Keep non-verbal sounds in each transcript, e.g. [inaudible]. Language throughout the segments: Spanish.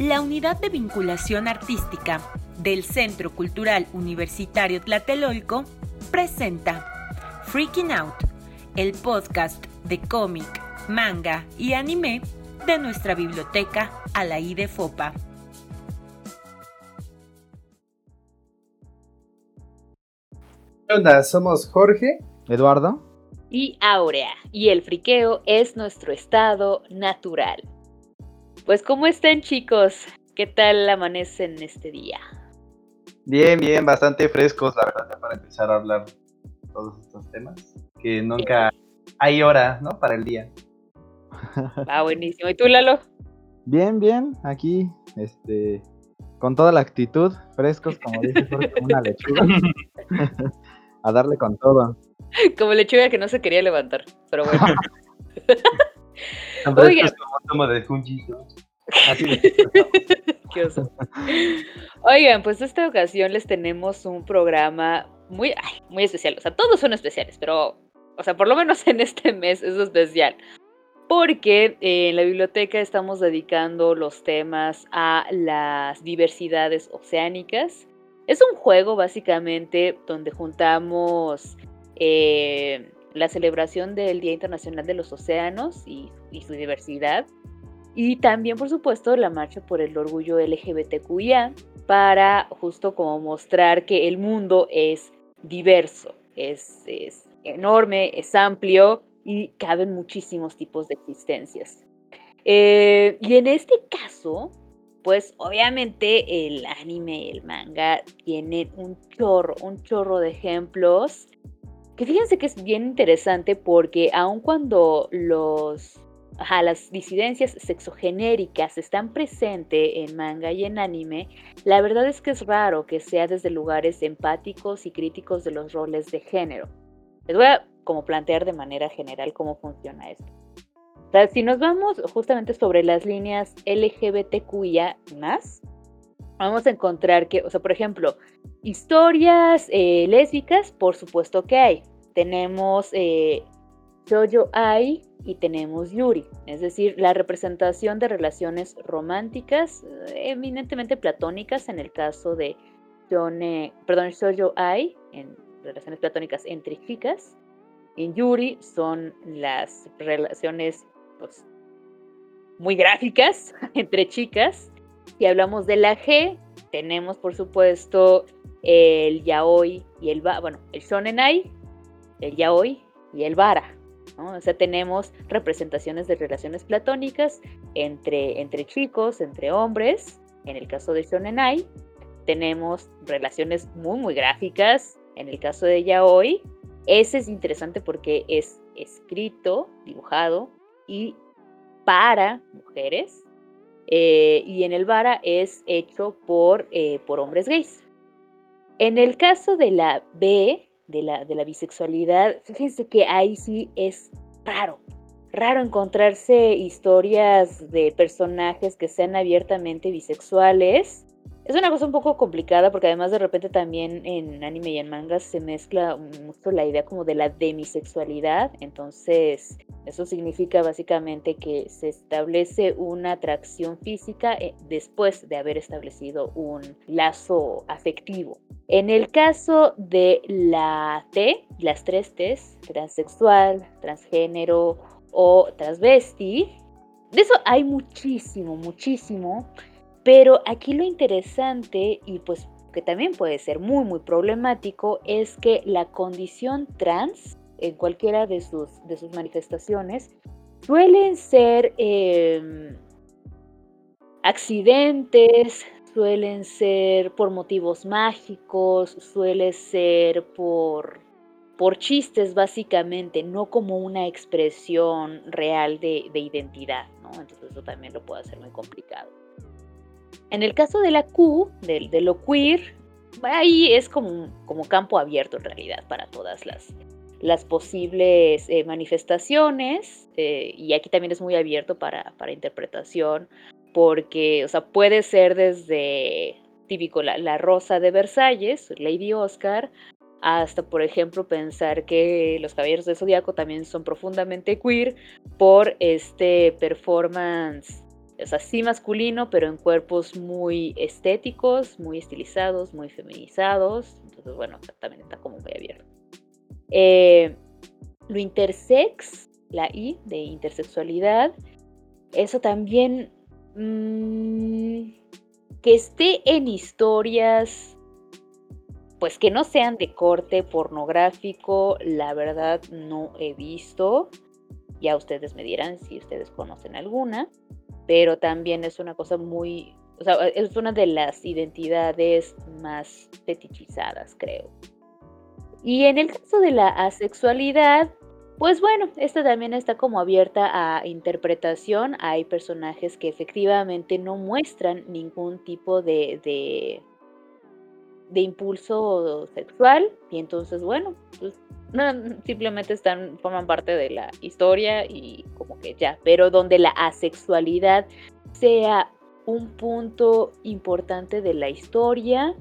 La Unidad de Vinculación Artística del Centro Cultural Universitario Tlatelolco presenta Freaking Out, el podcast de cómic, manga y anime de nuestra biblioteca Alaí de Fopa. ¿Qué onda? Somos Jorge, Eduardo y Aurea, y el friqueo es nuestro estado natural. Pues, ¿cómo están, chicos? ¿Qué tal amanecen este día? Bien, bien, bastante frescos, la verdad, para empezar a hablar todos estos temas, que nunca hay hora, ¿no? Para el día. Ah, buenísimo. ¿Y tú, Lalo? Bien, bien, aquí, este, con toda la actitud, frescos, como dice Jorge, como una lechuga. [laughs] a darle con todo. Como lechuga que no se quería levantar, pero bueno. [laughs] Oigan. como de Junji, Así de... [laughs] Qué oso. Oigan, pues esta ocasión les tenemos un programa muy, ay, muy especial. O sea, todos son especiales, pero, o sea, por lo menos [laughs] en este mes es especial. Porque en la biblioteca estamos dedicando los temas a las diversidades oceánicas. Es un juego básicamente donde juntamos eh, la celebración del Día Internacional de los Océanos y, su diversidad. Y también, por supuesto, la marcha por el orgullo LGBTQIA para justo como mostrar que el mundo es diverso, es, es enorme, es amplio y caben muchísimos tipos de existencias. Eh, y en este caso, pues obviamente el anime, el manga, tienen un chorro, un chorro de ejemplos. Que fíjense que es bien interesante porque aun cuando los, ajá, las disidencias sexogenéricas están presentes en manga y en anime, la verdad es que es raro que sea desde lugares empáticos y críticos de los roles de género. Les voy a como plantear de manera general cómo funciona esto. O si nos vamos justamente sobre las líneas LGBTQIA vamos a encontrar que, o sea, por ejemplo, historias eh, lésbicas, por supuesto que hay. Tenemos eh, Ai y tenemos Yuri, es decir, la representación de relaciones románticas, eminentemente platónicas en el caso de perdón, Shoujo Ai, en relaciones platónicas entre chicas. En Yuri son las relaciones pues, muy gráficas [laughs] entre chicas. Si hablamos de la G, tenemos por supuesto el yaoi y el bueno, el shonenai, el yaoi y el vara. O sea, tenemos representaciones de relaciones platónicas entre, entre chicos, entre hombres. En el caso de shonenai, tenemos relaciones muy, muy gráficas. En el caso de yaoi, ese es interesante porque es escrito, dibujado y para mujeres. Eh, y en el Vara es hecho por, eh, por hombres gays. En el caso de la B, de la, de la bisexualidad, fíjense que ahí sí es raro. Raro encontrarse historias de personajes que sean abiertamente bisexuales es una cosa un poco complicada porque además de repente también en anime y en mangas se mezcla mucho la idea como de la demisexualidad. Entonces, eso significa básicamente que se establece una atracción física eh, después de haber establecido un lazo afectivo. En el caso de la T, las tres T's, transexual, transgénero o transvesti, de eso hay muchísimo, muchísimo. Pero aquí lo interesante y pues que también puede ser muy muy problemático es que la condición trans en cualquiera de sus, de sus manifestaciones suelen ser em, accidentes, suelen ser por motivos mágicos, suele ser por, por chistes básicamente, no como una expresión real de, de identidad, ¿no? Entonces eso también lo puede hacer muy complicado. En el caso de la Q, de, de lo queer, ahí es como, como campo abierto en realidad para todas las, las posibles eh, manifestaciones eh, y aquí también es muy abierto para, para, interpretación porque, o sea, puede ser desde típico la, la, Rosa de Versalles, Lady Oscar, hasta, por ejemplo, pensar que los Caballeros de Zodíaco también son profundamente queer por este performance o sea, sí masculino, pero en cuerpos muy estéticos, muy estilizados, muy feminizados. Entonces, bueno, también está como muy abierto. Eh, lo intersex, la I de intersexualidad, eso también mmm, que esté en historias pues que no sean de corte pornográfico, la verdad no he visto. Ya ustedes me dirán si ustedes conocen alguna, pero también es una cosa muy, o sea, es una de las identidades más fetichizadas, creo. Y en el caso de la asexualidad, pues bueno, esta también está como abierta a interpretación. Hay personajes que efectivamente no muestran ningún tipo de, de, impulso sexual y entonces bueno, pues simplemente están, forman parte de la historia y como que ya, pero donde la asexualidad sea un punto importante de la historia,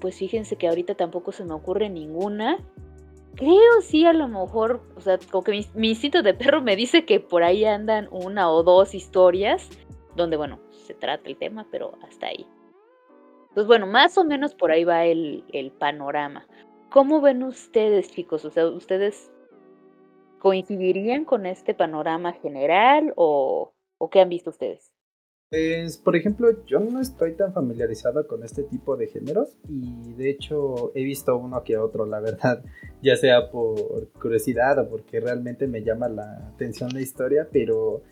pues fíjense que ahorita tampoco se me ocurre ninguna creo sí a lo mejor, o sea, como que mi, instinto de perro me dice que por ahí andan una o dos historias donde, bueno, se trata el tema, pero hasta ahí. Pues bueno, más o menos por ahí va el, el panorama. ¿Cómo ven ustedes, chicos? O sea, ¿ustedes coincidirían con este panorama general o, o qué han visto ustedes? Pues, por ejemplo, yo no estoy tan familiarizado con este tipo de géneros y de hecho he visto uno que otro, la verdad, [laughs] ya sea por curiosidad o porque realmente me llama la atención la historia, pero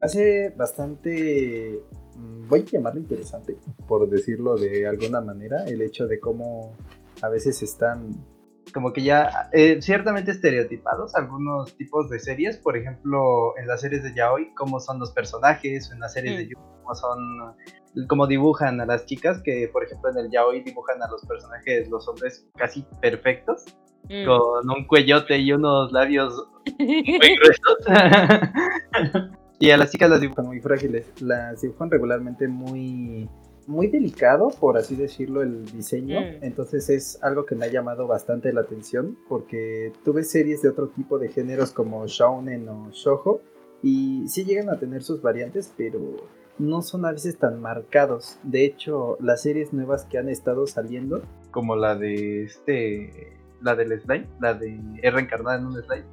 hace bastante, mm, voy a llamarlo interesante, por decirlo de alguna manera, el hecho de cómo a veces están como que ya eh, ciertamente estereotipados algunos tipos de series, por ejemplo, en las series de Yaoi, cómo son los personajes, en las series de mm. Yu, cómo son, cómo dibujan a las chicas, que por ejemplo en el Yaoi dibujan a los personajes, los hombres casi perfectos, mm. con un cuellote y unos labios [laughs] muy gruesos. [laughs] y a las chicas las dibujan muy frágiles, las dibujan regularmente muy muy delicado, por así decirlo, el diseño. Mm. Entonces es algo que me ha llamado bastante la atención porque tuve series de otro tipo de géneros como shounen o shoujo y sí llegan a tener sus variantes, pero no son a veces tan marcados. De hecho, las series nuevas que han estado saliendo, como la de este, la del slime, la de R reencarnada en un slime.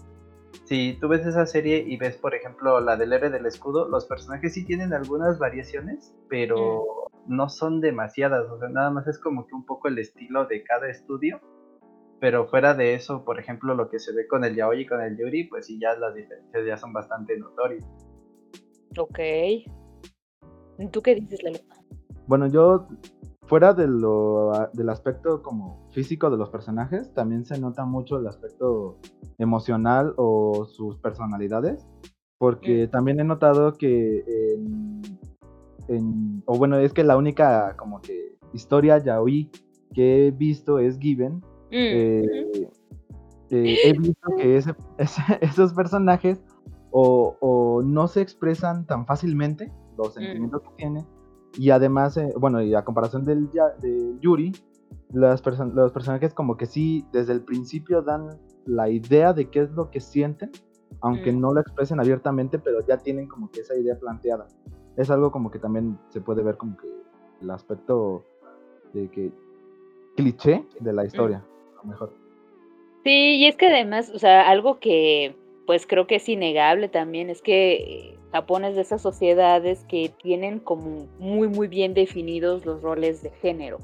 Si tú ves esa serie y ves, por ejemplo, la del héroe del escudo, los personajes sí tienen algunas variaciones, pero mm no son demasiadas, o sea, nada más es como que un poco el estilo de cada estudio. Pero fuera de eso, por ejemplo, lo que se ve con el yaoi y con el yuri, pues sí, ya las diferencias ya son bastante notorias. Ok. ¿Tú qué dices, Lalo? Bueno, yo, fuera de lo, del aspecto como físico de los personajes, también se nota mucho el aspecto emocional o sus personalidades. Porque mm. también he notado que en o bueno, es que la única como que historia yaoi que he visto es Given. Mm, eh, eh, he visto que [laughs] esos personajes o, no se expresan tan fácilmente los mm. sentimientos que tienen. Y además, eh, bueno, y a comparación del, de Yuri, los personajes como que sí, desde el principio dan la idea de qué es lo que sienten, aunque mm. no lo expresen abiertamente, pero ya tienen como que esa idea planteada es algo como que también se puede ver como que el aspecto de que cliché de la historia, a lo mejor. Sí, y es que además, o sea, algo que pues creo que es innegable también es que Japón es de esas sociedades que tienen como muy muy bien definidos los roles de género.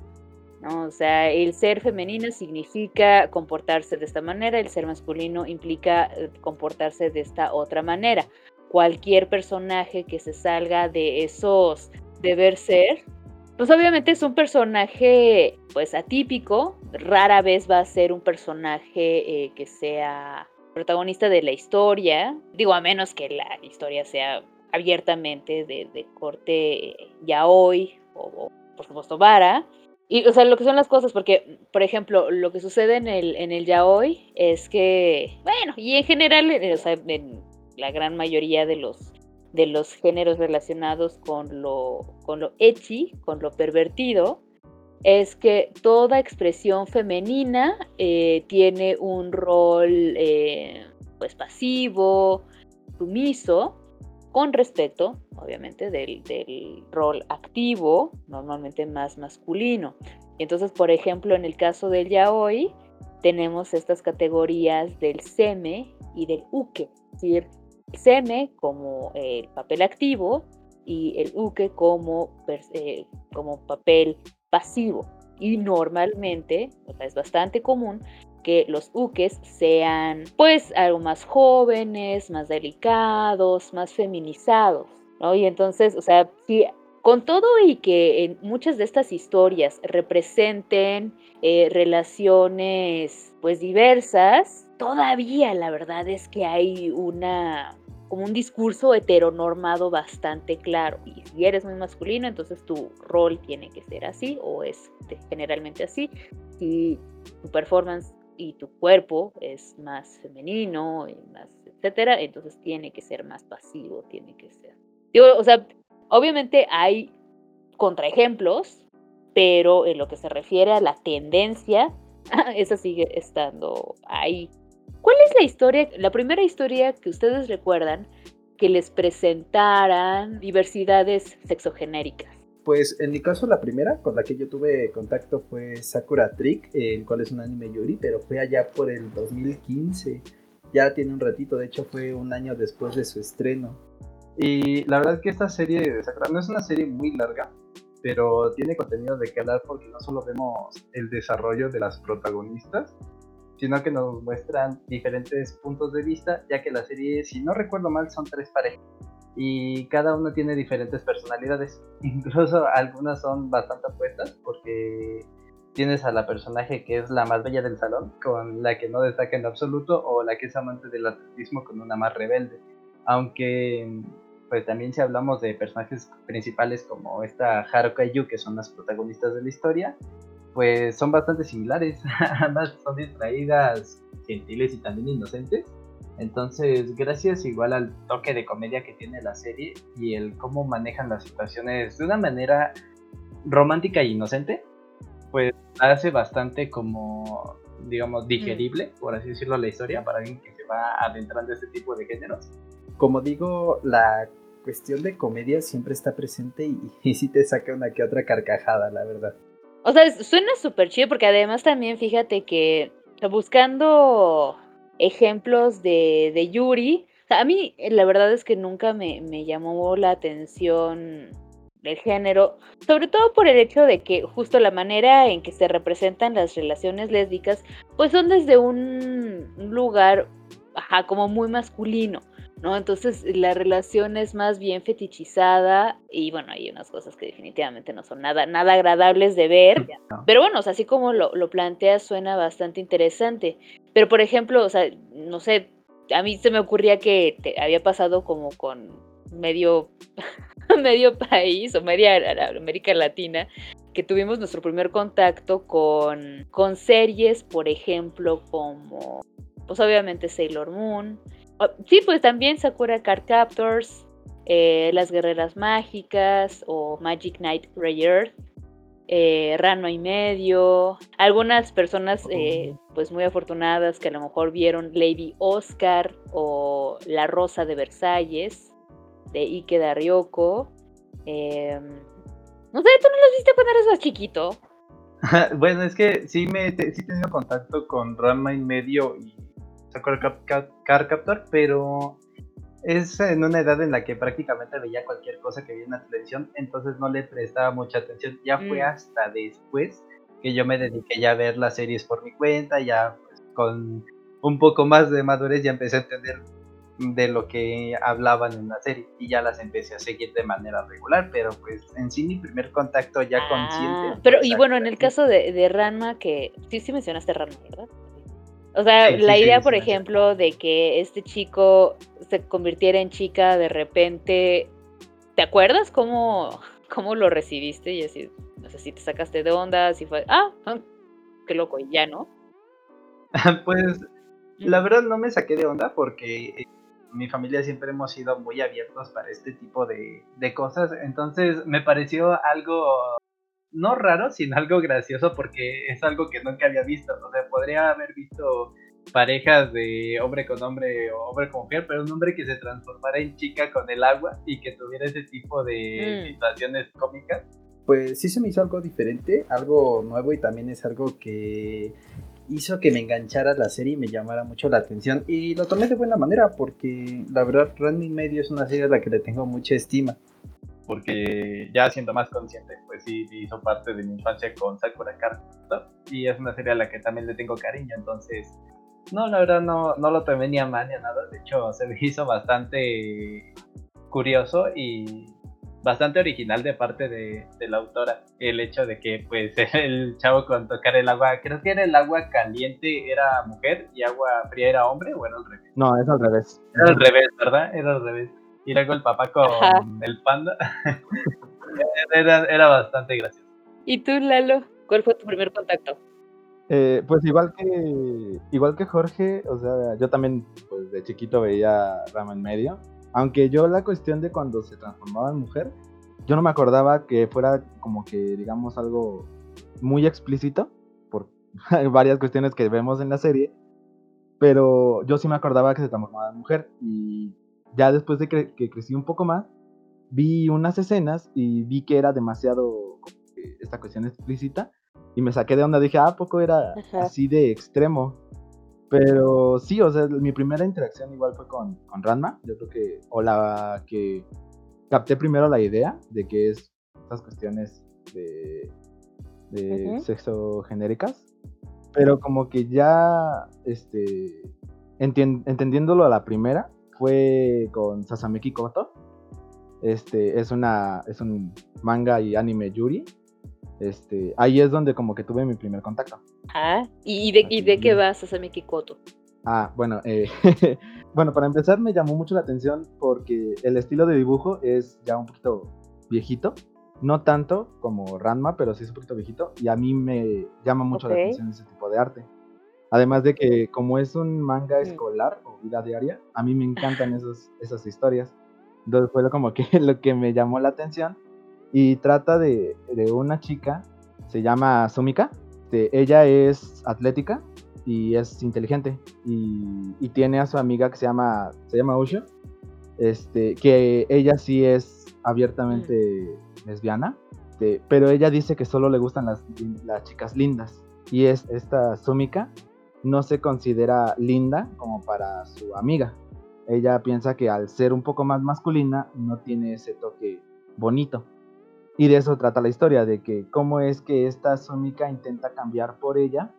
¿no? O sea, el ser femenino significa comportarse de esta manera, el ser masculino implica eh, comportarse de esta otra manera cualquier personaje que se salga de esos deber ser, pues obviamente es un personaje pues atípico, rara vez va a ser un personaje eh, que sea protagonista de la historia, digo a menos que la historia sea abiertamente de, corte ya hoy o, por supuesto vara. Y, o sea, lo que son las cosas, porque, por ejemplo, lo que sucede en el, en el es que, bueno, y en general, o sea, en, la gran mayoría de los, de los géneros relacionados con lo, con lo con lo pervertido, es que toda expresión femenina eh, tiene un rol eh, pues pasivo, sumiso, con respecto, obviamente, del, del rol activo, normalmente más masculino. Y entonces, por ejemplo, en el caso del yaoi, tenemos estas categorías del seme y del uke, es decir, seme como el papel activo y el uke como, eh, como papel pasivo. Y normalmente, o sea, es bastante común que los ukes sean pues algo más jóvenes, más delicados, más feminizados, ¿no? Y entonces, o sea, con todo y que muchas de estas historias representen eh, relaciones pues diversas, todavía la verdad es que hay una como un discurso heteronormado bastante claro. Y si eres muy masculino, entonces tu rol tiene que ser así o es generalmente así. Si tu performance y tu cuerpo es más femenino y más etcétera, entonces tiene que ser más pasivo, tiene que ser. Digo, o sea, obviamente hay contraejemplos, pero en lo que se refiere a la tendencia, [laughs] esa sigue estando ahí. ¿Cuál es la historia, la primera historia que ustedes recuerdan que les presentaran diversidades sexogenéricas? Pues en mi caso la primera con la que yo tuve contacto fue Sakura Trick, el cual es un anime yuri, pero fue allá por el 2015. Ya tiene un ratito, de hecho fue un año después de su estreno. Y la verdad es que esta serie de Sakura no es una serie muy larga, pero tiene contenido de que hablar porque no solo vemos el desarrollo de las protagonistas, sino que nos muestran diferentes puntos de vista, ya que la serie, si no recuerdo mal, son tres parejas y cada uno tiene diferentes personalidades. [laughs] Incluso algunas son bastante opuestas porque tienes a la personaje que es la más bella del salón, con la que no destaca en absoluto, o la que es amante del atletismo con una más rebelde. Aunque pues también si hablamos de personajes principales como esta Haruka y Yu, que son las protagonistas de la historia, pues son bastante similares. [laughs] Ambas son distraídas, gentiles y también inocentes. Entonces, gracias igual al toque de comedia que tiene la serie y el cómo manejan las situaciones de una manera romántica e inocente, pues hace bastante como, digamos, digerible, por así decirlo, la historia para alguien que se va adentrando a este tipo de géneros. Como digo, la cuestión de comedia siempre está presente y, [laughs] y sí te saca una que otra carcajada, la verdad. O sea, suena súper chido porque además también fíjate que buscando ejemplos de, de Yuri, a mí eh, la verdad es que nunca me, me llamó la atención el género, sobre todo por el hecho de que justo la manera en que se representan las relaciones lésbicas, pues son desde un lugar, como muy masculino. ¿No? Entonces la relación es más bien fetichizada y bueno, hay unas cosas que definitivamente no son nada, nada agradables de ver, [laughs] pero bueno, así como lo, lo planteas suena bastante interesante. Pero por ejemplo, o sea, no sé, a mí se me ocurría que te había pasado como con medio, [laughs] medio país o media América Latina, que tuvimos nuestro primer contacto con, con series, por ejemplo, como, pues obviamente Sailor Moon, sí, pues también Sakura Card Captors, eh, Las Guerreras Mágicas o Magic Knight Ray eh, Rano y medio. Algunas personas, eh, pues muy afortunadas, que a lo mejor vieron Lady Oscar o La Rosa de Versalles de Ike Ryoko. Em, no sé, tú no las viste cuando eras más chiquito. [laughs] bueno, es que sí, me, sí he tenido contacto con Rama y medio y Sakura Car Captor, pero es en una edad en la que prácticamente veía cualquier cosa que veía en la televisión, entonces no le prestaba mucha atención. Ya fue mm. hasta después que yo me dediqué ya a ver las series por mi cuenta, ya pues, con un poco más de madurez ya empecé a entender de lo que hablaban en la serie y ya las empecé a seguir de manera regular, pero pues en sí mi primer contacto ya consciente. Ah, pero y bueno, en el caso de, de Ranma, que sí, sí mencionaste Ranma, ¿verdad? O sea, la idea, por ejemplo, de que este chico se convirtiera en chica de repente, ¿te acuerdas cómo, cómo lo recibiste? Y así, no sé si te sacaste de onda, si fue, ah, ah qué loco, y ya, ¿no? [laughs] pues la verdad no me saqué de onda porque eh, mi familia siempre hemos sido muy abiertos para este tipo de, de cosas, entonces me pareció algo no raro, sino algo gracioso porque es algo que nunca había visto. O sea, podría haber visto parejas de hombre con hombre o hombre con mujer, pero un hombre que se transformara en chica con el agua y que tuviera ese tipo de Mm. situaciones cómicas. Pues sí se me hizo algo diferente, algo nuevo y también es algo que hizo que me enganchara la serie y me llamara mucho la atención. Y lo tomé de buena manera porque la verdad Randy Medio es una serie a la que le tengo mucha estima. Porque ya siendo más consciente, pues sí hizo parte de mi infancia con Sakura Captor, y es una serie a la que también le tengo cariño, entonces no, la verdad no, no lo tomé ni a mal ni a nada, de hecho se me [laughs] hizo bastante curioso y bastante original de parte de, de la autora, el hecho de que pues [laughs] el chavo con tocar el agua, creo que era el agua caliente era mujer y agua fría era hombre o era al revés. No, es al revés. Era al revés, ¿verdad? Era al revés. Y luego el papá con Ajá. el panda. [laughs] era, era bastante gracioso. ¿Y tú, Lalo? ¿Cuál fue tu primer contacto? Eh, pues igual que igual que Jorge, o sea, yo también pues de chiquito veía Rama en medio, aunque yo la cuestión de cuando se transformaba en mujer, yo no me acordaba que fuera como que digamos algo muy explícito por [laughs] varias cuestiones que vemos en la serie, pero yo sí me acordaba que se transformaba en mujer y ya después de que, que crecí un poco más, vi unas escenas y vi que era demasiado esta cuestión explícita y me saqué de onda, dije, ah, ¿a poco era Ajá. así de extremo? Pero sí, o sea, mi primera interacción igual fue con, con Ranma, yo creo que, o la que capté primero la idea de que es estas cuestiones de, de sexo genéricas, pero como que ya, este, entendiéndolo a la primera, fue con Sasameki Koto, este, es una, es un manga y anime yuri, este, ahí es donde como que tuve mi primer contacto. Ah, ¿y, de, y de qué vas, Sasami Kikoto? Ah, bueno, eh, [laughs] bueno, para empezar me llamó mucho la atención porque el estilo de dibujo es ya un poquito viejito, no tanto como Ranma, pero sí es un poquito viejito y a mí me llama mucho la atención ese tipo de arte. Además de que como es un manga Mm. escolar o vida diaria, a mí me encantan [laughs] esos, esas historias. Entonces fue lo como que [laughs] lo que me llamó la atención y trata de, de una chica, se llama Sumika, este, ella es atlética y es inteligente y, y tiene a su amiga que se llama se llama Usho este que ella sí es abiertamente lesbiana este, pero ella dice que solo le gustan las, las chicas lindas y es esta Sumika no se considera linda como para su amiga. Ella piensa que al ser un poco más masculina no tiene ese toque bonito. Y de eso trata la historia, de que cómo es que esta Sumika intenta cambiar por ella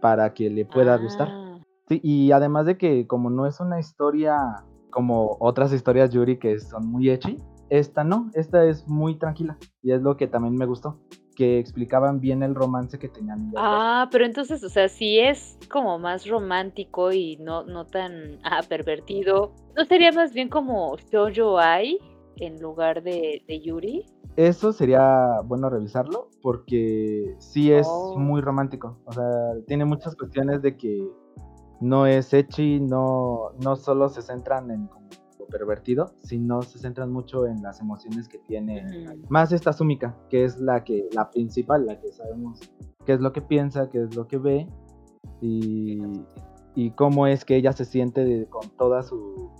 para que le pueda gustar. Ah, Sí, y además de que como no es una historia como otras historias Yuri que son muy ecchi, esta no, esta es muy tranquila y es lo que también me gustó, que explicaban bien el romance que tenían. Ah, pero entonces, o sea, si es como más romántico y no, no tan [laughs] ah, pervertido, ¿no sería más bien como Shoujo Ai en lugar de, de Yuri? Eso sería bueno revisarlo porque sí es Oh. muy romántico. O sea, tiene muchas cuestiones de que no es ecchi, no, no solo se centran en pervertido, sino se centran mucho en las emociones que tiene más esta Sumika, que es la que la principal, la que sabemos qué es lo que piensa, qué es lo que ve y, y cómo es que ella se siente de- con toda su,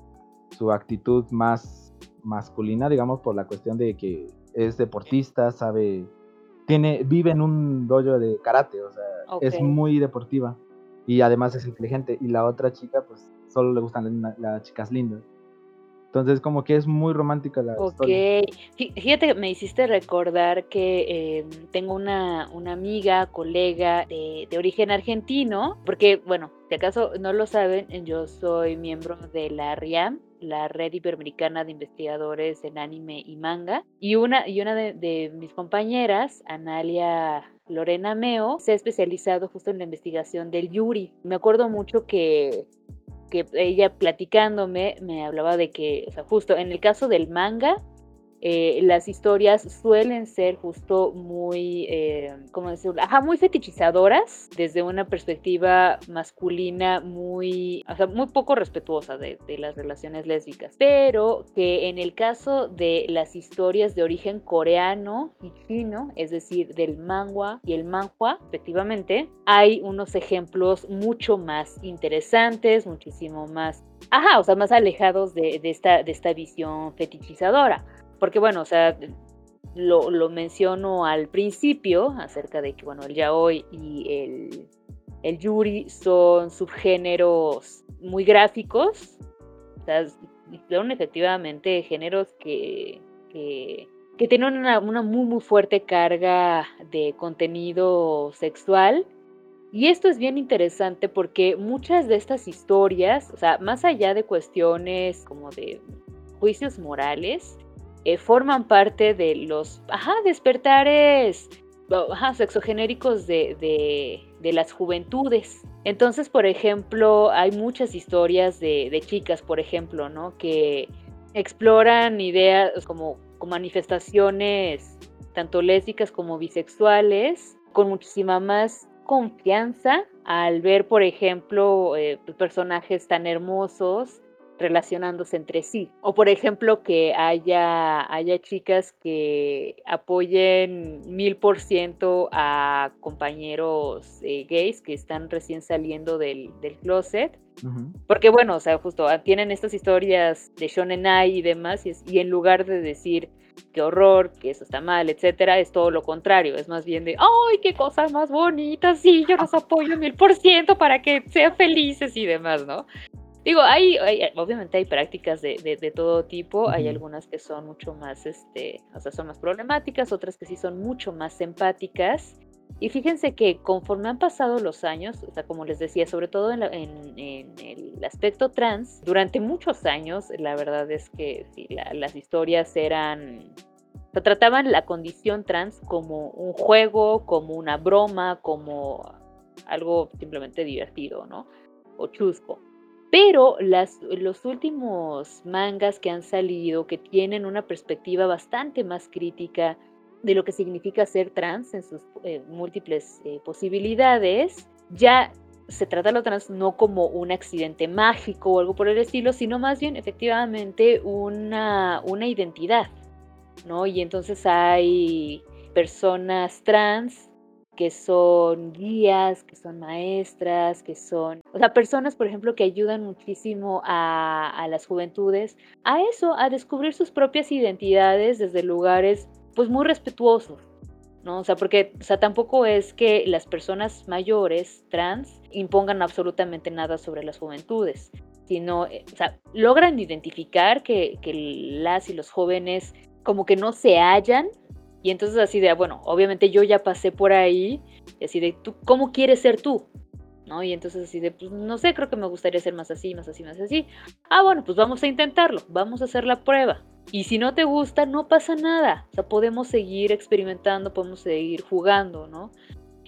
su actitud más masculina, digamos, por la cuestión de que es deportista, sabe, tiene, vive en un dojo de karate, o sea, es muy deportiva y además es inteligente. Y la otra chica, pues, solo le gustan la- las chicas lindas. Entonces, como que es muy romántica la Ok, historia. Fí- fíjate me hiciste recordar que em, tengo una, una amiga, colega de, de origen argentino, porque, bueno, si acaso no lo saben, yo soy miembro de la RIAM, la Red Iberoamericana de Investigadores en Anime y Manga, y una, y una de mis compañeras, Analia Lorena Meo, se ha especializado justo en la investigación del Yuri. Me acuerdo mucho que que ella platicándome me hablaba de que, o sea, justo en el caso del manga, eh, las historias suelen ser justo muy, eh, ¿cómo decirlo? Ajá, muy fetichizadoras desde una perspectiva masculina muy, o sea, muy poco respetuosa de, las relaciones lésbicas. Pero que en el caso de las historias de origen coreano y chino, es decir, del manga y el manhua, efectivamente, hay unos ejemplos mucho más interesantes, muchísimo más, ajá, o sea, más alejados de esta, de esta visión fetichizadora. Porque bueno, o sea, lo, lo, menciono al principio acerca de que, bueno, el yaoi y el, el yuri son subgéneros muy gráficos. O sea, son efectivamente géneros que, que, que tienen una, una, muy, muy fuerte carga de contenido sexual. Y esto es bien interesante porque muchas de estas historias, o sea, más allá de cuestiones como de juicios morales, eh, forman parte de los ajá, despertares ajá, sexogenéricos de, de, de, las juventudes. Entonces, por ejemplo, hay muchas historias de, de chicas, por ejemplo, ¿no? Que exploran ideas como, como manifestaciones tanto lésbicas como bisexuales con muchísima más confianza al ver, por ejemplo, eh, personajes tan hermosos relacionándose entre sí. O por ejemplo que haya, haya chicas que apoyen mil por ciento a compañeros eh, gays que están recién saliendo del, del closet. Uh -huh. Porque bueno, o sea, justo ah, tienen estas historias de Shonen Ai y demás, y, es, y en lugar de decir qué horror, que eso está mal, etcétera, es todo lo contrario, es más bien de, ¡ay, qué cosas más bonitas! Sí, yo los apoyo mil por ciento para que sean felices y demás, ¿no? Digo, hay, hay, obviamente hay prácticas de, de, de todo tipo, uh -huh. hay algunas que son mucho más, este, o sea, son más problemáticas, otras que sí son mucho más empáticas. Y fíjense que conforme han pasado los años, o sea, como les decía, sobre todo en, la, en, en el aspecto trans, durante muchos años, la verdad es que sí, la, las historias eran o sea, trataban la condición trans como un juego, como una broma, como algo simplemente divertido, ¿no? O chusco. Pero los últimos mangas que han salido, que tienen una perspectiva bastante más crítica de lo que significa ser trans en sus eh, múltiples eh, posibilidades, ya se trata lo trans no como un accidente mágico o algo por el estilo, sino más bien efectivamente una, una identidad, ¿no? Y entonces hay personas trans que son guías, que son maestras, que son, o sea, personas, por ejemplo, que ayudan muchísimo a, a las juventudes a eso, a descubrir sus propias identidades desde lugares, pues, muy respetuosos, ¿no? O sea, porque, o sea, tampoco es que las personas mayores trans impongan absolutamente nada sobre las juventudes, sino, eh, o sea, logran identificar que, que las y los jóvenes como que no se hallan y entonces así de, bueno, obviamente yo ya pasé por ahí, y así de, ¿tú cómo quieres ser tú? ¿No? Y entonces así de, pues no sé, creo que me gustaría ser más así, más así, más así. Ah, bueno, pues vamos a intentarlo, vamos a hacer la prueba. Y si no te gusta, no pasa nada. O sea, podemos seguir experimentando, podemos seguir jugando, ¿no?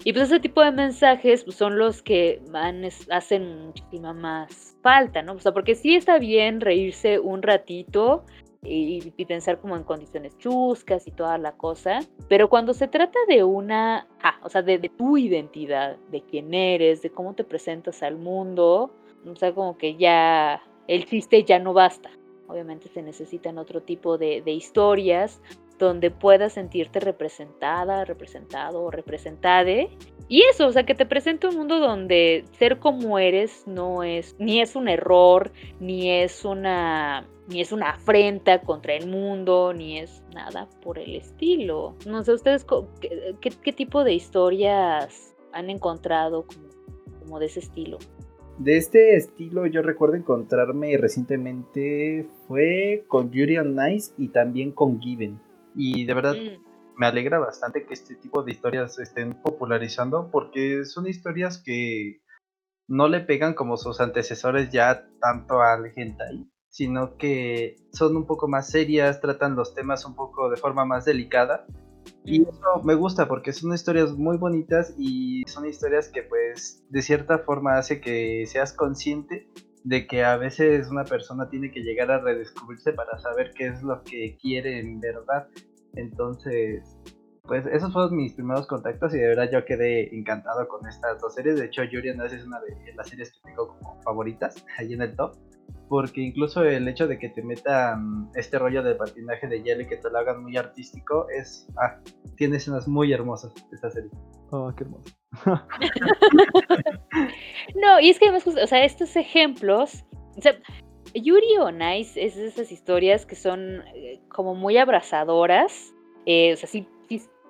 Y pues ese tipo de mensajes pues, son los que van, hacen muchísima más falta, ¿no? O sea, porque sí está bien reírse un ratito y, pensar como en condiciones chuscas y toda la cosa, pero cuando se trata de una, ah, o sea, de, tu identidad, de quién eres, de cómo te presentas al mundo, o sea, como que ya el chiste ya no basta. Obviamente se necesitan otro tipo de historias donde puedas sentirte representada, representado o representade. Y eso, o sea, que te presente un mundo donde ser como eres no es, ni es un error, ni es una ni es una afrenta contra el mundo, ni es nada por el estilo. No sé, ustedes qué, qué, tipo de historias han encontrado como, como, de ese estilo. De este estilo yo recuerdo encontrarme recientemente fue con Yuri on Nice y también con Given. Y de verdad mm. me alegra bastante que este tipo de historias se estén popularizando porque son historias que no le pegan como sus antecesores ya tanto al hentai sino que son un poco más serias, tratan los temas un poco de forma más delicada. Y eso me gusta porque son historias muy bonitas y son historias que pues de cierta forma hace que seas consciente de que a veces una persona tiene que llegar a redescubrirse para saber qué es lo que quiere en verdad. Entonces, pues esos fueron mis primeros contactos y de verdad yo quedé encantado con estas dos series. De hecho, Yuri es una de las series que tengo como favoritas [laughs] ahí en el top. Porque incluso el hecho de que te metan este rollo de patinaje de hielo y que te lo hagan muy artístico es. Ah, tiene escenas muy hermosas esta serie. Oh, qué hermoso. No, y es que además, o sea, estos ejemplos. O sea, Yuri on Ice es de esas historias que son eh, como muy abrazadoras. Eh, o sea, sí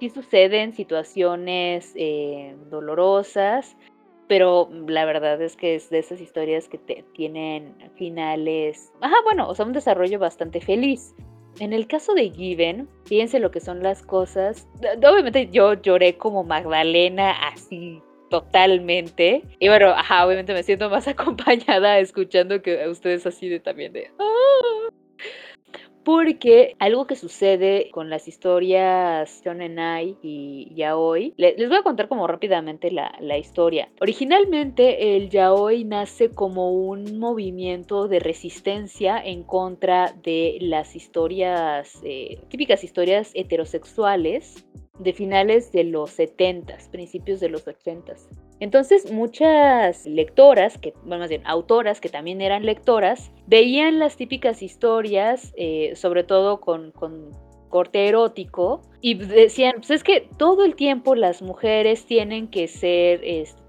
sí suceden situaciones eh, dolorosas, pero la verdad es que es de esas historias que tienen finales, ajá, bueno, o sea, un desarrollo bastante feliz. En el caso de Given, fíjense lo que son las cosas. Obviamente yo lloré como Magdalena así totalmente. Y bueno, ajá, obviamente me siento más [laughs] acompañada escuchando que ustedes así de también de... ¡Ah! Porque algo que sucede con las historias Shonen Ai y Yaoi, les voy a contar como rápidamente la, historia. Originalmente el Yaoi nace como un movimiento de resistencia en contra de las historias, eh, típicas historias heterosexuales de finales de los 70, principios de los 80. Entonces muchas lectoras, que, bueno, más bien autoras que también eran lectoras, veían las típicas historias, eh, sobre todo con, con corte erótico, y decían, pues es que todo el tiempo las mujeres tienen que ser,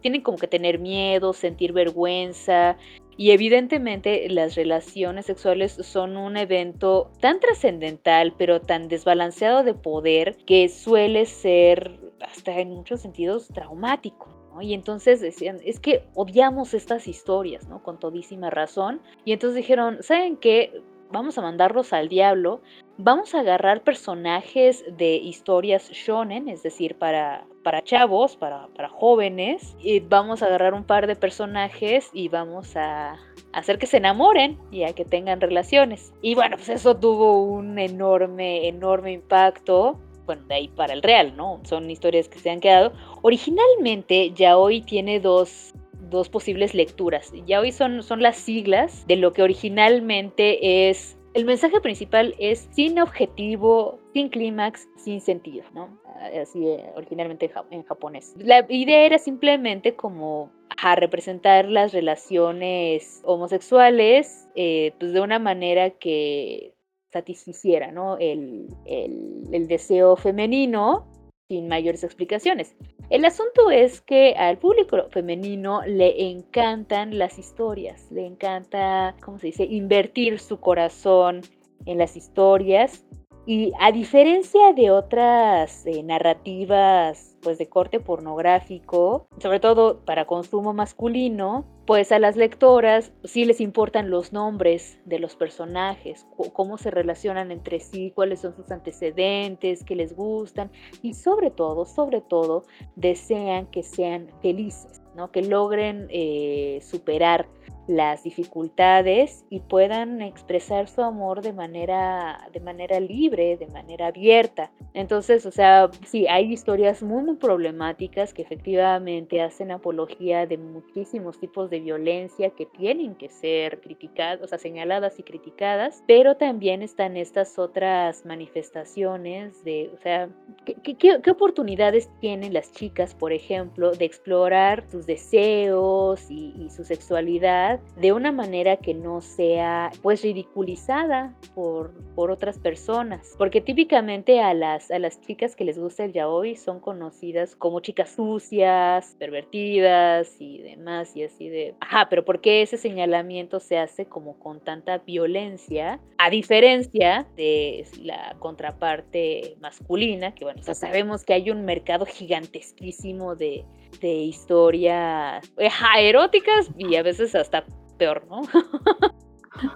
tienen como que tener miedo, sentir vergüenza, y evidentemente las relaciones sexuales son un evento tan trascendental, pero tan desbalanceado de poder, que suele ser hasta en muchos sentidos traumático. Y entonces decían, es que odiamos estas historias, ¿no? Con todísima razón. Y entonces dijeron, ¿saben qué? Vamos a mandarlos al diablo. Vamos a agarrar personajes de historias shonen, es decir, para, para chavos, para, para jóvenes. Y vamos a agarrar un par de personajes y vamos a hacer que se enamoren y a que tengan relaciones. Y bueno, pues eso tuvo un enorme, enorme impacto bueno, de ahí para el real, ¿no? Son historias que se han quedado. Originalmente, ya hoy tiene dos, dos posibles lecturas. Ya hoy son, son las siglas de lo que originalmente es el mensaje principal es sin objetivo, sin clímax, sin sentido, ¿no? Así eh, originalmente en japonés. La idea era simplemente como a representar las relaciones homosexuales eh, pues de una manera que satisficiera ¿no? el, el, deseo femenino sin mayores explicaciones. El asunto es que al público femenino le encantan las historias, le encanta, ¿cómo se dice?, invertir su corazón en las historias y a diferencia de otras eh, narrativas pues de corte pornográfico, sobre todo para consumo masculino, pues a las lectoras sí les importan los nombres de los personajes, cómo se relacionan entre sí, cuáles son sus antecedentes, qué les gustan y sobre todo, sobre todo, desean que sean felices, ¿no? que logren eh, superar las dificultades y puedan expresar su amor de manera, de manera libre, de manera abierta. Entonces, o sea, sí, hay historias muy, muy problemáticas que efectivamente hacen apología de muchísimos tipos de violencia que tienen que ser criticadas, o sea, señaladas y criticadas, pero también están estas otras manifestaciones de, o sea, ¿qué, oportunidades tienen las chicas, por ejemplo, de explorar sus deseos y su sexualidad? De una manera que no sea pues ridiculizada por, por otras personas. Porque típicamente a las, a las chicas que les gusta el yaoi son conocidas como chicas sucias, pervertidas y demás y así de... Ajá, pero ¿por qué ese señalamiento se hace como con tanta violencia? A diferencia de la contraparte masculina, que bueno, sabemos que hay un mercado gigantesquísimo de de historias eróticas y a veces hasta peor, ¿no? [laughs]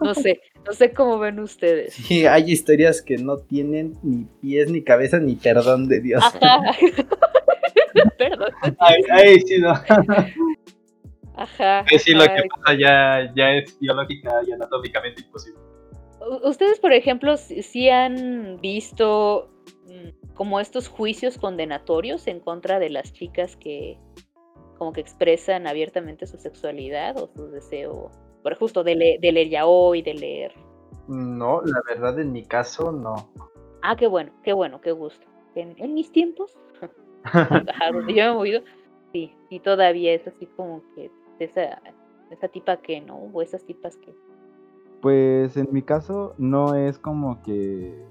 no sé, no sé cómo ven ustedes. Sí, hay historias que no tienen ni pies ni cabeza ni perdón de Dios. [laughs] perdón. Ay, sí, no. Ajá. Sí, lo que pasa ya, ya es biológica y anatómicamente imposible. Ustedes, por ejemplo, si han visto mm, como estos juicios condenatorios en contra de las chicas que como que expresan abiertamente su sexualidad o su deseo por justo de, le- de leer ya hoy, de leer. No, la verdad en mi caso no. Ah, qué bueno, qué bueno, qué gusto. En, en mis tiempos, [laughs] [laughs] yo me he movido, sí, y todavía es así como que esa, esa tipa que no, o esas tipas que. Pues en mi caso no es como que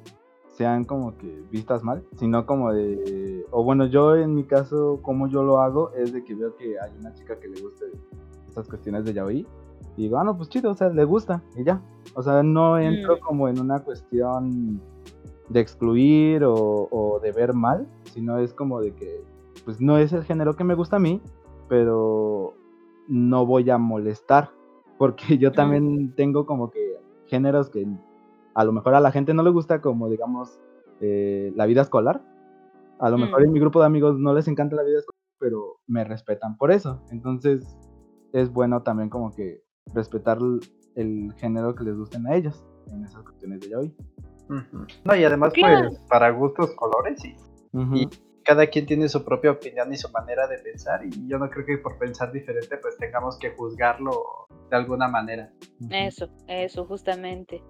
sean como que vistas mal, sino como de, o bueno, yo en mi caso, como yo lo hago, es de que veo que hay una chica que le guste esas cuestiones de yaoi, y digo, ah, no, pues chido, o sea, le gusta, y ya. O sea, no entro Mm. como en una cuestión de excluir o, o de ver mal, sino es como de que, pues no es el género que me gusta a mí, pero no voy a molestar, porque [laughs] yo también tengo como que géneros que a lo mejor a la gente no le gusta, como digamos eh, la vida escolar. A lo mejor Mm. en mi grupo de amigos no les encanta la vida escolar, pero me respetan por eso. Entonces es bueno también como que respetar el género que les gusten a ellos en esas cuestiones de. Ujú. No, y además, pues, para gustos, colores, sí. Ujú. Y cada quien tiene su propia opinión y su manera de pensar, y yo no creo que por pensar diferente, pues tengamos que juzgarlo de alguna manera. Eso, eso, justamente.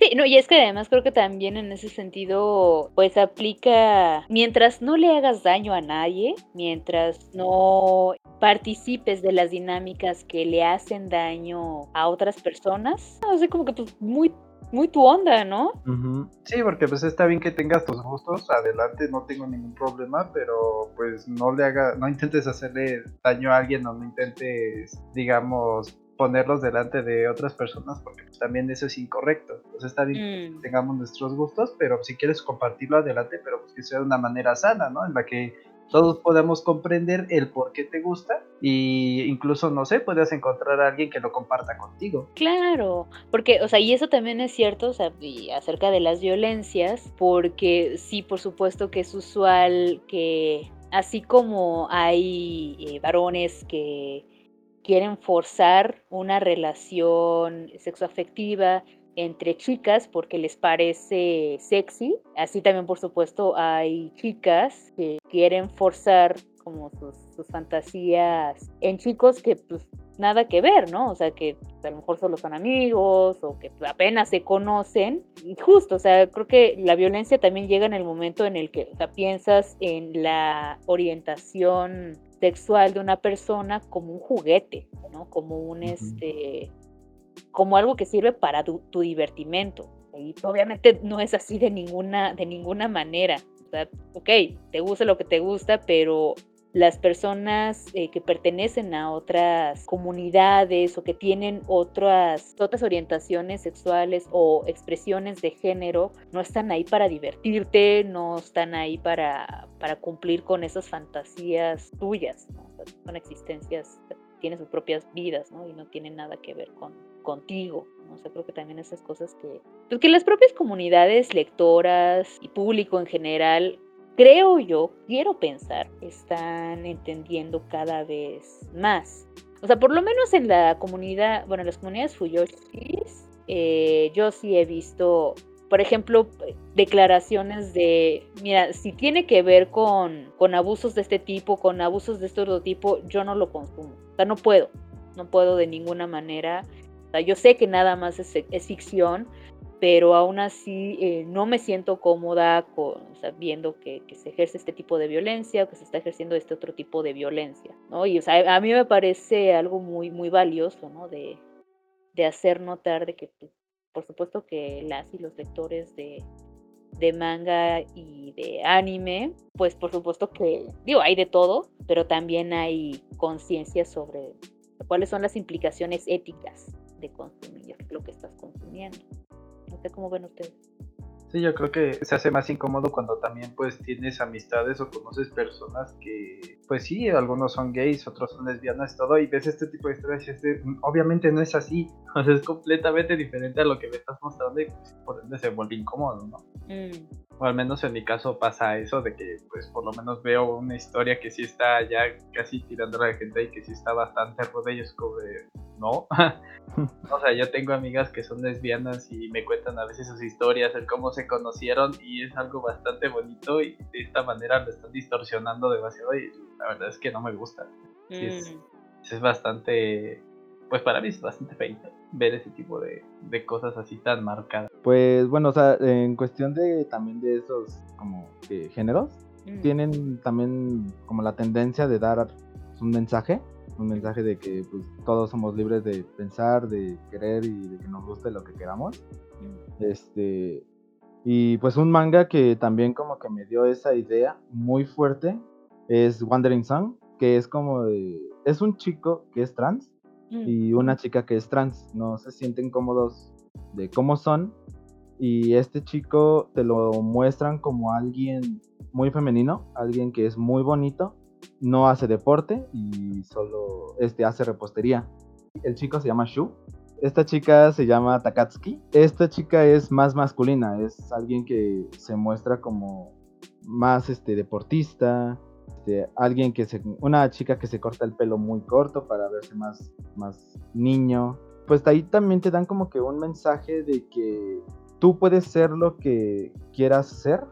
Sí, no, y es que además creo que también en ese sentido, pues aplica, mientras no le hagas daño a nadie, mientras no participes de las dinámicas que le hacen daño a otras personas, no sé, como que pues muy, muy tu onda, ¿no? Sí, porque pues está bien que tengas tus gustos, adelante, no tengo ningún problema, pero pues no le haga, no intentes hacerle daño a alguien o no intentes, digamos, ponerlos delante de otras personas, porque pues, también eso es incorrecto. Entonces está bien que Mm, tengamos nuestros gustos, pero si quieres compartirlo adelante, pero pues que sea de una manera sana, ¿no? En la que todos podamos comprender el por qué te gusta y incluso, no sé, puedas encontrar a alguien que lo comparta contigo. Claro, porque, o sea, y eso también es cierto, o sea, y acerca de las violencias, porque sí, por supuesto que es usual que, así como hay eh, varones que quieren forzar una relación sexoafectiva entre chicas porque les parece sexy, así también, por supuesto, hay chicas que quieren forzar como sus, sus fantasías en chicos que pues nada que ver, ¿no? O sea, que a lo mejor solo son amigos o que apenas se conocen. Y justo, o sea, creo que la violencia también llega en el momento en el que o sea, piensas en la orientación sexual de una persona como un juguete, ¿no? Como un, este, como algo que sirve para tu, tu divertimento. Y obviamente no es así de ninguna, de ninguna manera. O sea, ok, te gusta lo que te gusta, pero las personas eh, que pertenecen a otras comunidades o que tienen otras, otras orientaciones sexuales o expresiones de género no están ahí para divertirte, no están ahí para, para cumplir con esas fantasías tuyas, son existencias, tienen sus propias vidas ¿no? y no tienen nada que ver con, contigo. ¿no? O creo que también esas cosas que, pues las propias comunidades lectoras y público en general creo yo, quiero pensar, están entendiendo cada vez más. O sea, por lo menos en la comunidad, bueno, en las comunidades Fuyoshis, eh, yo sí he visto, por ejemplo, declaraciones de, mira, si tiene que ver con, con abusos de este tipo, con abusos de este otro tipo, yo no lo consumo. O sea, no puedo, no puedo de ninguna manera. O sea, yo sé que nada más es, es ficción, pero aún así eh, no me siento cómoda con, o que, se ejerce este tipo de violencia o que se está ejerciendo este otro tipo de violencia, ¿no? Y o sea, a mí me parece algo muy, muy valioso, ¿no? De, de hacer notar de que, pues, por supuesto que las y los lectores de, de manga y de anime, pues por supuesto que, digo, hay de todo, pero también hay conciencia sobre cuáles son las implicaciones éticas de consumir lo que estás consumiendo. Cómo ven ustedes. Sí, yo creo que se hace más incómodo cuando también pues tienes amistades o conoces personas que, pues sí, algunos son gays, otros son lesbianas, todo, y ves este tipo de historias y este, obviamente no es así, [laughs] o sea, es completamente diferente a lo que me estás mostrando y pues, por ende se vuelve incómodo, ¿no? Mm. O al menos en mi caso pasa eso de que pues por lo menos veo una historia que sí está ya casi tirando a la gente y que sí está bastante ruda y es como de, no. [laughs] o sea, yo tengo amigas que son lesbianas y me cuentan a veces sus historias, el cómo se conocieron y es algo bastante bonito y de esta manera lo están distorsionando demasiado y la verdad es que no me gusta. Es, Mm. es bastante pues para mí es bastante feito ver ese tipo de, de cosas así tan marcadas. Pues bueno, o sea, en cuestión de también de esos como que géneros, Mm. tienen también como la tendencia de dar un mensaje, un mensaje de que pues, todos somos libres de pensar, de querer y de que nos guste lo que queramos. Mm. Este, y pues un manga que también como que me dio esa idea muy fuerte es Wandering Sun, que es como de, es un chico que es trans Mm. y una chica que es trans, no se sienten cómodos de cómo son y este chico te lo muestran como alguien muy femenino, alguien que es muy bonito, no hace deporte y solo este hace repostería. El chico se llama Shu. Esta chica se llama Takatsuki. Esta chica es más masculina, es alguien que se muestra como más este deportista, este, alguien que se una chica que se corta el pelo muy corto para verse más más niño. Pues ahí también te dan como que un mensaje de que tú puedes ser lo que quieras ser,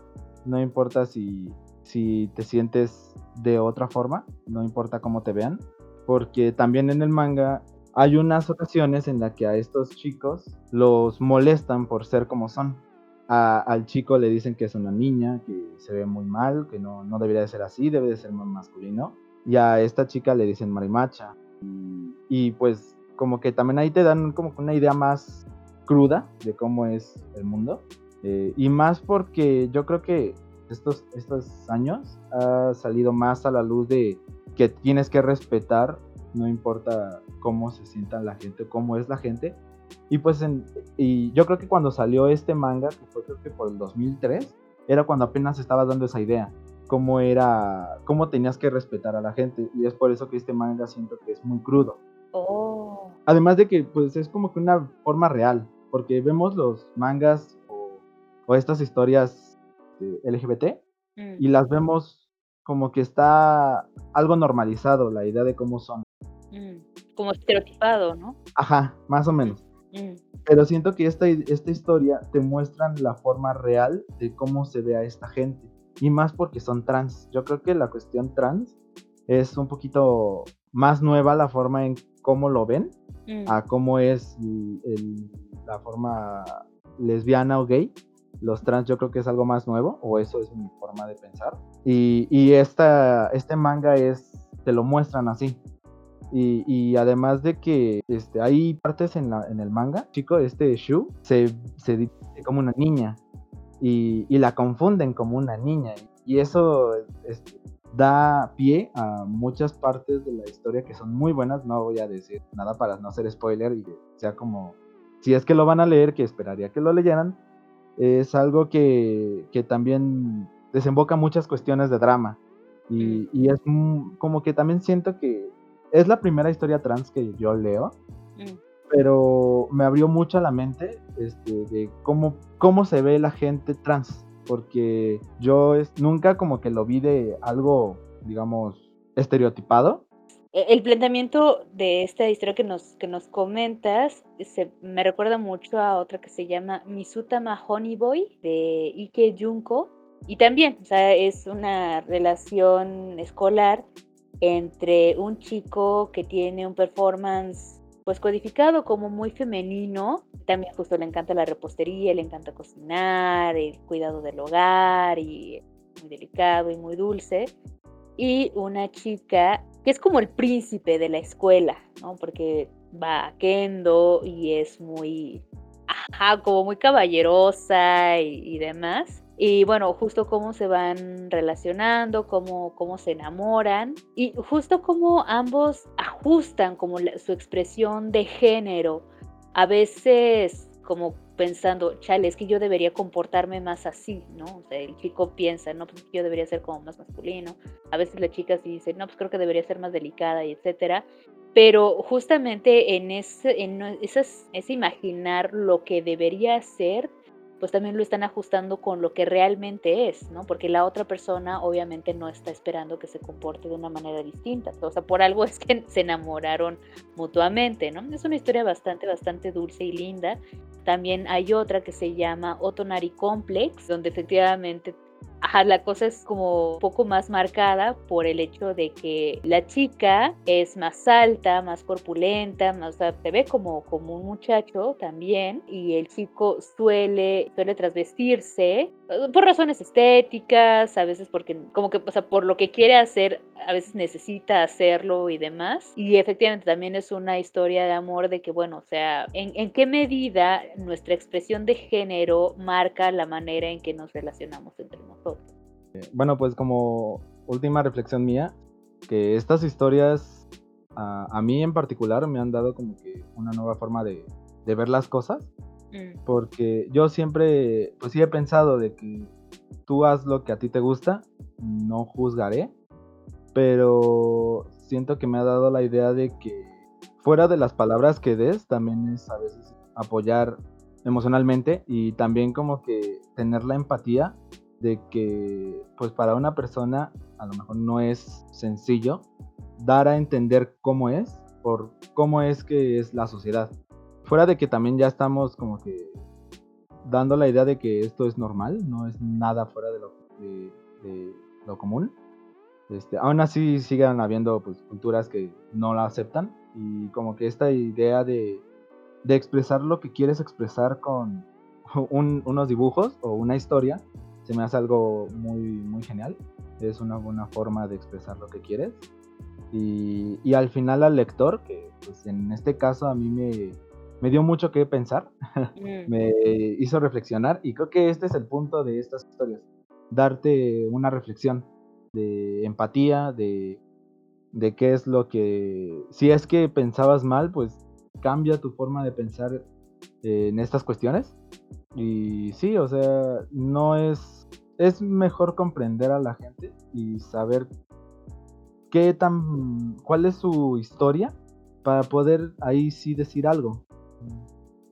no importa si, si te sientes de otra forma, no importa cómo te vean, porque también en el manga hay unas ocasiones en las que a estos chicos los molestan por ser como son. Al chico le dicen que es una niña, que se ve muy mal, que no, no debería de ser así, debe de ser más masculino. Y a esta chica le dicen marimacha. Y, y pues como que también ahí te dan como una idea más cruda de cómo es el mundo. Eh, y más porque yo creo que estos, estos años ha salido más a la luz de que tienes que respetar, no importa cómo se sienta la gente cómo es la gente. Y pues en- y yo creo que cuando salió este manga, que fue creo que por el 2003, era cuando apenas estaba dando esa idea, cómo era, cómo tenías que respetar a la gente. Y es por eso que este manga siento que es muy crudo. Oh. Además de que pues es como que una forma real, porque vemos los mangas o, o estas historias eh, LGBT Mm. y las vemos como que está algo normalizado la idea de cómo son. Mm. Como estereotipado, ¿no? Ajá, más o menos. Mm. Pero siento que esta, esta historia te muestran la forma real de cómo se ve a esta gente. Y más porque son trans. Yo creo que la cuestión trans es un poquito más nueva la forma en cómo lo ven Mm. a cómo es el- el- la forma lesbiana o gay. Los trans yo creo que es algo más nuevo, o eso es mi forma de pensar. Y, y esta, este manga es, te lo muestran así. Y, y además de que este, hay partes en, la, en el manga, chico, este Shu se, se dice como una niña y, y la confunden como una niña. Y eso este, da pie a muchas partes de la historia que son muy buenas. No voy a decir nada para no ser spoiler y sea como, si es que lo van a leer, que esperaría que lo leyeran, es algo que, que también desemboca muchas cuestiones de drama. Y, y es mm, como que también siento que es la primera historia trans que yo leo, Mm. pero me abrió mucho la mente este, de cómo, cómo se ve la gente trans, porque yo es- nunca como que lo vi de algo, digamos, estereotipado. E- El planteamiento de esta historia que nos, que nos comentas se, me recuerda mucho a otra que se llama Misutama Honey Boy de Ike Junko. Y también, o sea, es una relación escolar entre un chico que tiene un performance pues codificado como muy femenino. También justo le encanta la repostería, le encanta cocinar, el cuidado del hogar y muy delicado y muy dulce y una chica que es como el príncipe de la escuela, ¿no? Porque va a kendo y es muy, ajá, como muy caballerosa y, y demás. Y bueno, justo cómo se van relacionando, cómo, cómo se enamoran y justo cómo ambos ajustan como su expresión de género. A veces como pensando, chale, es que yo debería comportarme más así, ¿no? O sea, el chico piensa, no, pues yo debería ser como más masculino. A veces la chica sí dice, no, pues creo que debería ser más delicada y etcétera. Pero justamente en ese, en esas, ese imaginar lo que debería ser, pues también lo están ajustando con lo que realmente es, ¿no? Porque la otra persona obviamente no está esperando que se comporte de una manera distinta. O sea, por algo es que [laughs] se enamoraron mutuamente, ¿no? Es una historia bastante, bastante dulce y linda. También hay otra que se llama Otonari Complex, donde efectivamente ajá, la cosa es como un poco más marcada por el hecho de que la chica es más alta, más corpulenta, más, o sea, se ve como, como un muchacho también, y el chico suele, suele trasvestirse por razones estéticas, a veces porque, como que, o sea, por lo que quiere hacer, a veces necesita hacerlo y demás. Y efectivamente también es una historia de amor de que, bueno, o sea, en, en qué medida nuestra expresión de género marca la manera en que nos relacionamos entre nosotros. Eh, Bueno, pues como última reflexión mía, que estas historias a, a mí en particular me han dado como que una nueva forma de, de ver las cosas, Mm, porque yo siempre, pues sí he pensado de que tú haz lo que a ti te gusta, no juzgaré, pero siento que me ha dado la idea de que fuera de las palabras que des, también es a veces apoyar emocionalmente y también como que tener la empatía de que pues para una persona a lo mejor no es sencillo dar a entender cómo es por cómo es que es la sociedad. Fuera de que también ya estamos como que dando la idea de que esto es normal, no es nada fuera de lo, de- lo común. Este, aún así sigan habiendo pues, culturas que no la aceptan y como que esta idea de, de expresar lo que quieres expresar con [laughs] un- unos dibujos o una historia se me hace algo muy, muy genial. Es una buena forma de expresar lo que quieres. Y, y al final al lector, que pues en este caso a mí me, me dio mucho que pensar, mm, me hizo reflexionar y creo que este es el punto de estas historias, darte una reflexión de empatía, de, de qué es lo que, si es que pensabas mal, pues cambia tu forma de pensar eh, en estas cuestiones. Y sí, o sea, no es, es mejor comprender a la gente y saber qué tan, cuál es su historia para poder ahí sí decir algo.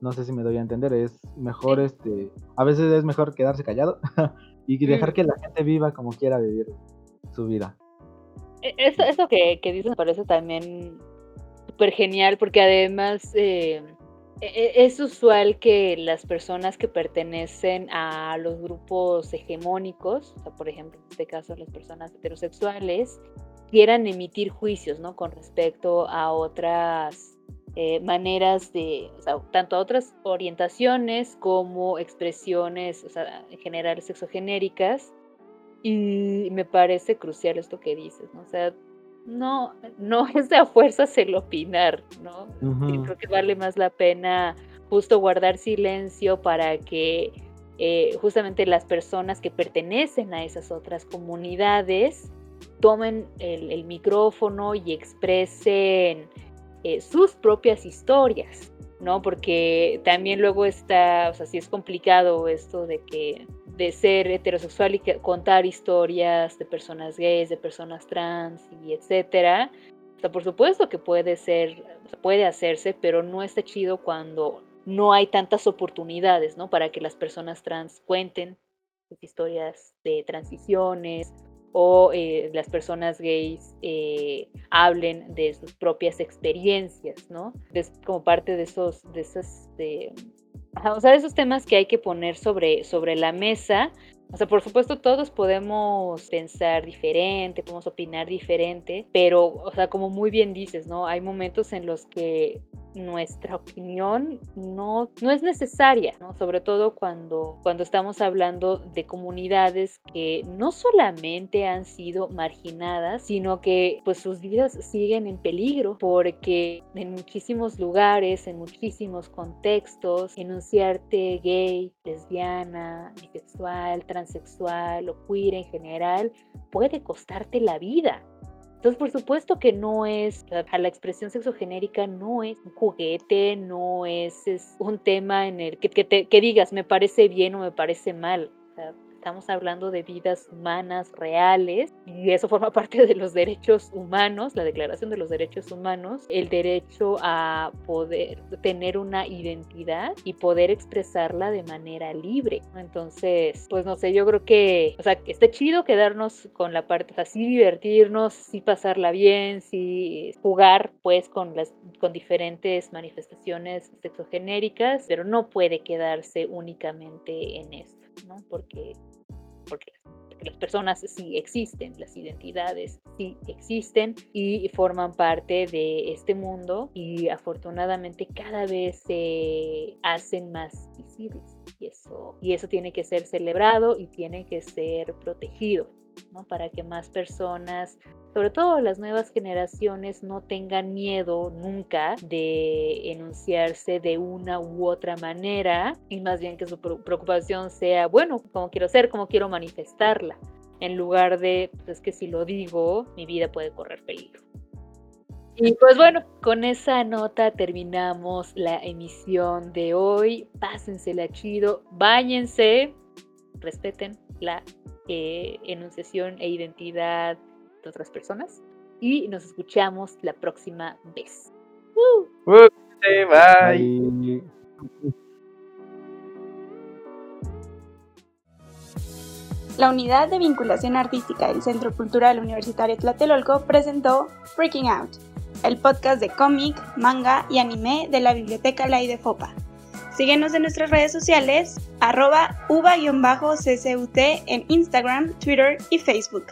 No sé si me doy a entender, es mejor este, a veces es mejor quedarse callado [laughs] y dejar Mm. que la gente viva como quiera vivir su vida. E- Eso, eso que, que dices me parece también súper genial porque además eh, es usual que las personas que pertenecen a los grupos hegemónicos, o sea, por ejemplo, en este caso las personas heterosexuales, quieran emitir juicios, ¿no? Con respecto a otras eh, maneras de, o sea, tanto a otras orientaciones como expresiones, o sea, en general sexogenéricas. Y me parece crucial esto que dices, ¿no? O sea, no, no es de a fuerzas el opinar, ¿no? Sí, Ujú. creo que vale más la pena justo guardar silencio para que eh, justamente las personas que pertenecen a esas otras comunidades tomen el, el micrófono y expresen eh, sus propias historias, ¿no? Porque también luego está, o sea, sí es complicado esto de que de ser heterosexual y que contar historias de personas gays, de personas trans y etcétera. O sea, por supuesto que puede ser, puede hacerse, pero no está chido cuando no hay tantas oportunidades, ¿no? Para que las personas trans cuenten historias de transiciones o eh, las personas gays eh, hablen de sus propias experiencias, ¿no? Es como parte de esos, de esas, de, o sea, de esos temas que hay que poner sobre, sobre la mesa. O sea, por supuesto, todos podemos pensar diferente, podemos opinar diferente, pero, o sea, como muy bien dices, ¿no? Hay momentos en los que nuestra opinión no, no es necesaria, ¿no? Sobre todo cuando, cuando estamos hablando de comunidades que no solamente han sido marginadas, sino que pues sus vidas siguen en peligro porque en muchísimos lugares, en muchísimos contextos, enunciarte gay, lesbiana, bisexual, transexual o queer en general puede costarte la vida. Entonces, por supuesto que no es, a la expresión sexogenérica no es un juguete, no es, es un tema en el que, que, te, que digas me parece bien o me parece mal. Estamos hablando de vidas humanas reales y eso forma [laughs] parte de los derechos humanos, la Declaración de los Derechos Humanos, el derecho a poder tener una identidad y poder expresarla de manera libre. Entonces, pues no sé, yo creo que, o sea, está chido quedarnos con la parte, o divertirnos, sí pasarla bien, sí jugar pues con las con diferentes manifestaciones sexogenéricas, pero no puede quedarse únicamente en esto, Porque porque porque las personas sí existen, las identidades sí existen y forman parte de este mundo y afortunadamente cada vez se hacen más visibles y eso, y eso tiene que ser celebrado y tiene que ser protegido. ¿No? para que más personas, sobre todo las nuevas generaciones, no tengan miedo nunca de enunciarse de una u otra manera y más bien que su preocupación sea, bueno, cómo quiero ser, cómo quiero manifestarla, en lugar de, pues es que si lo digo, mi vida puede correr peligro. Y pues bueno, con esa nota terminamos la emisión de hoy. Pásensela chido, báñense, respeten la eh, enunciación e identidad de otras personas. Y nos escuchamos la próxima vez. bye. La Unidad de Vinculación Artística del Centro Cultural Universitario Tlatelolco presentó Freaking Out, el podcast de cómic, manga y anime de la Biblioteca Lai de Fopa. Síguenos en nuestras redes sociales, arroba uva-ccut en Instagram, Twitter y Facebook.